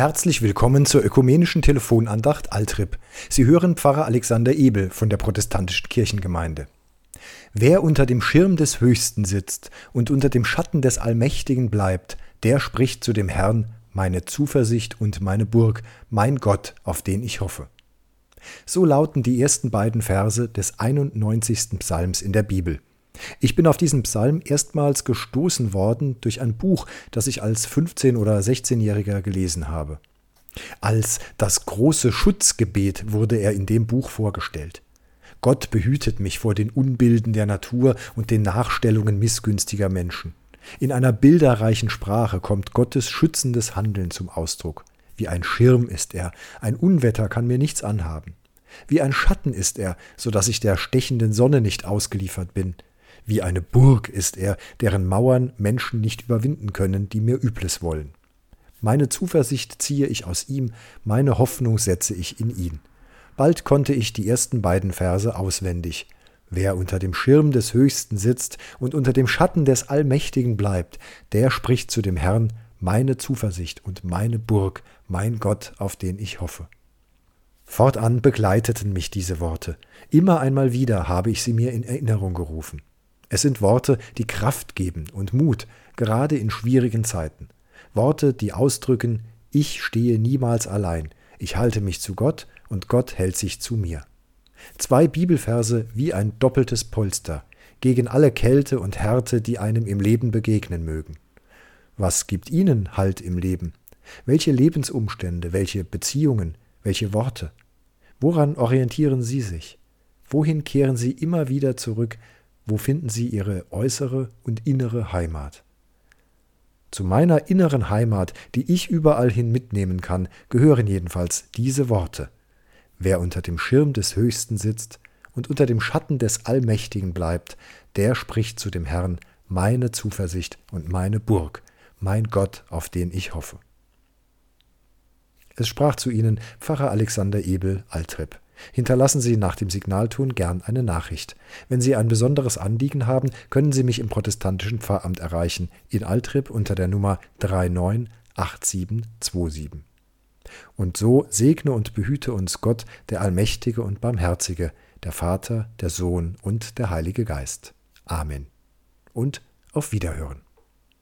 Herzlich willkommen zur ökumenischen Telefonandacht Altrip. Sie hören Pfarrer Alexander Ebel von der protestantischen Kirchengemeinde. Wer unter dem Schirm des Höchsten sitzt und unter dem Schatten des Allmächtigen bleibt, der spricht zu dem Herrn, meine Zuversicht und meine Burg, mein Gott, auf den ich hoffe. So lauten die ersten beiden Verse des 91. Psalms in der Bibel. Ich bin auf diesen Psalm erstmals gestoßen worden durch ein Buch, das ich als 15- oder 16-Jähriger gelesen habe. Als das große Schutzgebet wurde er in dem Buch vorgestellt. Gott behütet mich vor den Unbilden der Natur und den Nachstellungen missgünstiger Menschen. In einer bilderreichen Sprache kommt Gottes schützendes Handeln zum Ausdruck. Wie ein Schirm ist er, ein Unwetter kann mir nichts anhaben. Wie ein Schatten ist er, so dass ich der stechenden Sonne nicht ausgeliefert bin. Wie eine Burg ist er, deren Mauern Menschen nicht überwinden können, die mir Übles wollen. Meine Zuversicht ziehe ich aus ihm, meine Hoffnung setze ich in ihn. Bald konnte ich die ersten beiden Verse auswendig. Wer unter dem Schirm des Höchsten sitzt und unter dem Schatten des Allmächtigen bleibt, der spricht zu dem Herrn, meine Zuversicht und meine Burg, mein Gott, auf den ich hoffe. Fortan begleiteten mich diese Worte. Immer einmal wieder habe ich sie mir in Erinnerung gerufen. Es sind Worte, die Kraft geben und Mut, gerade in schwierigen Zeiten. Worte, die ausdrücken, ich stehe niemals allein, ich halte mich zu Gott und Gott hält sich zu mir. Zwei Bibelverse wie ein doppeltes Polster gegen alle Kälte und Härte, die einem im Leben begegnen mögen. Was gibt Ihnen Halt im Leben? Welche Lebensumstände, welche Beziehungen, welche Worte? Woran orientieren Sie sich? Wohin kehren Sie immer wieder zurück, wo finden Sie Ihre äußere und innere Heimat? Zu meiner inneren Heimat, die ich überall hin mitnehmen kann, gehören jedenfalls diese Worte. Wer unter dem Schirm des Höchsten sitzt und unter dem Schatten des Allmächtigen bleibt, der spricht zu dem Herrn, meine Zuversicht und meine Burg, mein Gott, auf den ich hoffe. Es sprach zu ihnen Pfarrer Alexander Ebel, Altrep. Hinterlassen Sie nach dem Signalton gern eine Nachricht. Wenn Sie ein besonderes Anliegen haben, können Sie mich im protestantischen Pfarramt erreichen, in Altrip unter der Nummer 398727. Und so segne und behüte uns Gott, der Allmächtige und Barmherzige, der Vater, der Sohn und der Heilige Geist. Amen. Und auf Wiederhören.